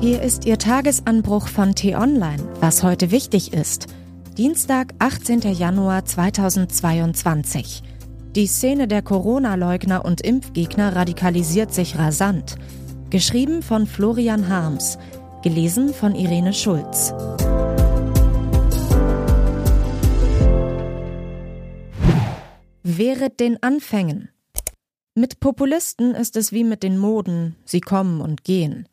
Hier ist Ihr Tagesanbruch von T-Online, was heute wichtig ist. Dienstag, 18. Januar 2022. Die Szene der Corona-Leugner und Impfgegner radikalisiert sich rasant. Geschrieben von Florian Harms. Gelesen von Irene Schulz. Wehret den Anfängen. Mit Populisten ist es wie mit den Moden, sie kommen und gehen.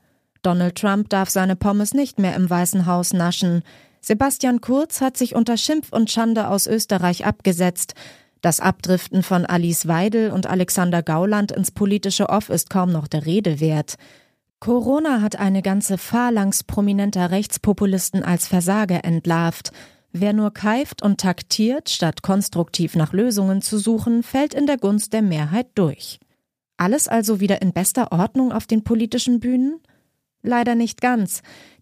Donald Trump darf seine Pommes nicht mehr im Weißen Haus naschen. Sebastian Kurz hat sich unter Schimpf und Schande aus Österreich abgesetzt. Das Abdriften von Alice Weidel und Alexander Gauland ins politische Off ist kaum noch der Rede wert. Corona hat eine ganze Phalanx prominenter Rechtspopulisten als Versager entlarvt. Wer nur keift und taktiert, statt konstruktiv nach Lösungen zu suchen, fällt in der Gunst der Mehrheit durch. Alles also wieder in bester Ordnung auf den politischen Bühnen? Leider nicht ganz.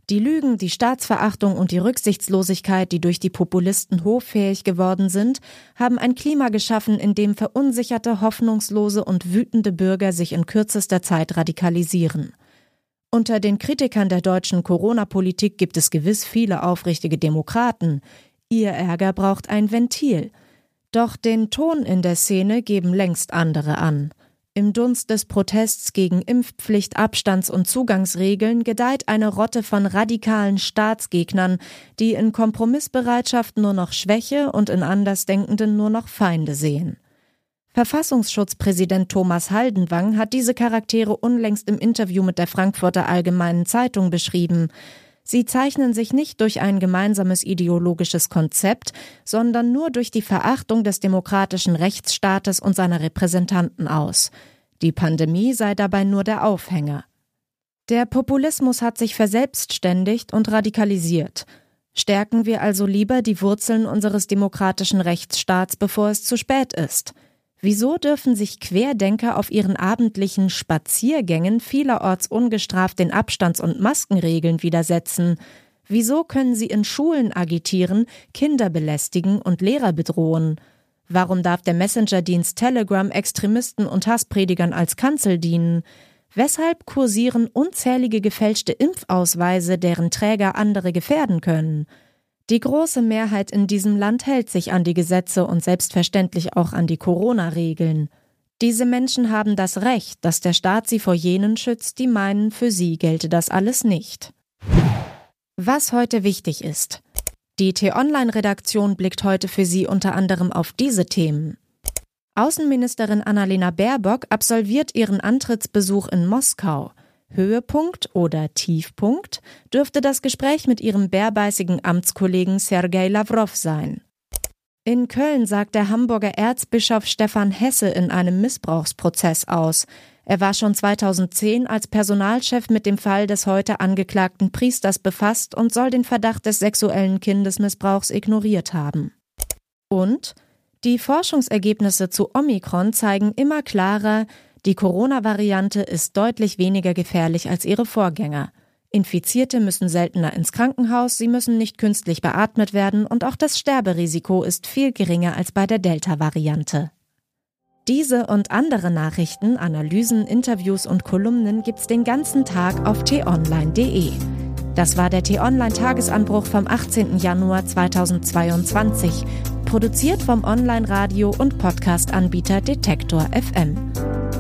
Die Lügen, die Staatsverachtung und die Rücksichtslosigkeit, die durch die Populisten hoffähig geworden sind, haben ein Klima geschaffen, in dem verunsicherte, hoffnungslose und wütende Bürger sich in kürzester Zeit radikalisieren. Unter den Kritikern der deutschen Corona-Politik gibt es gewiss viele aufrichtige Demokraten. Ihr Ärger braucht ein Ventil. Doch den Ton in der Szene geben längst andere an. Im Dunst des Protests gegen Impfpflicht, Abstands- und Zugangsregeln gedeiht eine Rotte von radikalen Staatsgegnern, die in Kompromissbereitschaft nur noch Schwäche und in Andersdenkenden nur noch Feinde sehen. Verfassungsschutzpräsident Thomas Haldenwang hat diese Charaktere unlängst im Interview mit der Frankfurter Allgemeinen Zeitung beschrieben. Sie zeichnen sich nicht durch ein gemeinsames ideologisches Konzept, sondern nur durch die Verachtung des demokratischen Rechtsstaates und seiner Repräsentanten aus. Die Pandemie sei dabei nur der Aufhänger. Der Populismus hat sich verselbstständigt und radikalisiert. Stärken wir also lieber die Wurzeln unseres demokratischen Rechtsstaats, bevor es zu spät ist. Wieso dürfen sich Querdenker auf ihren abendlichen Spaziergängen vielerorts ungestraft den Abstands- und Maskenregeln widersetzen? Wieso können sie in Schulen agitieren, Kinder belästigen und Lehrer bedrohen? Warum darf der Messenger-Dienst Telegram Extremisten und Hasspredigern als Kanzel dienen? Weshalb kursieren unzählige gefälschte Impfausweise, deren Träger andere gefährden können? Die große Mehrheit in diesem Land hält sich an die Gesetze und selbstverständlich auch an die Corona-Regeln. Diese Menschen haben das Recht, dass der Staat sie vor jenen schützt, die meinen, für sie gelte das alles nicht. Was heute wichtig ist. Die T-Online-Redaktion blickt heute für Sie unter anderem auf diese Themen. Außenministerin Annalena Baerbock absolviert ihren Antrittsbesuch in Moskau. Höhepunkt oder Tiefpunkt dürfte das Gespräch mit ihrem bärbeißigen Amtskollegen Sergei Lavrov sein. In Köln sagt der Hamburger Erzbischof Stefan Hesse in einem Missbrauchsprozess aus. Er war schon 2010 als Personalchef mit dem Fall des heute angeklagten Priesters befasst und soll den Verdacht des sexuellen Kindesmissbrauchs ignoriert haben. Und die Forschungsergebnisse zu Omikron zeigen immer klarer, die Corona-Variante ist deutlich weniger gefährlich als ihre Vorgänger. Infizierte müssen seltener ins Krankenhaus, sie müssen nicht künstlich beatmet werden und auch das Sterberisiko ist viel geringer als bei der Delta-Variante. Diese und andere Nachrichten, Analysen, Interviews und Kolumnen gibt's den ganzen Tag auf t-online.de. Das war der T-Online-Tagesanbruch vom 18. Januar 2022, produziert vom Online-Radio- und Podcast-Anbieter Detektor FM.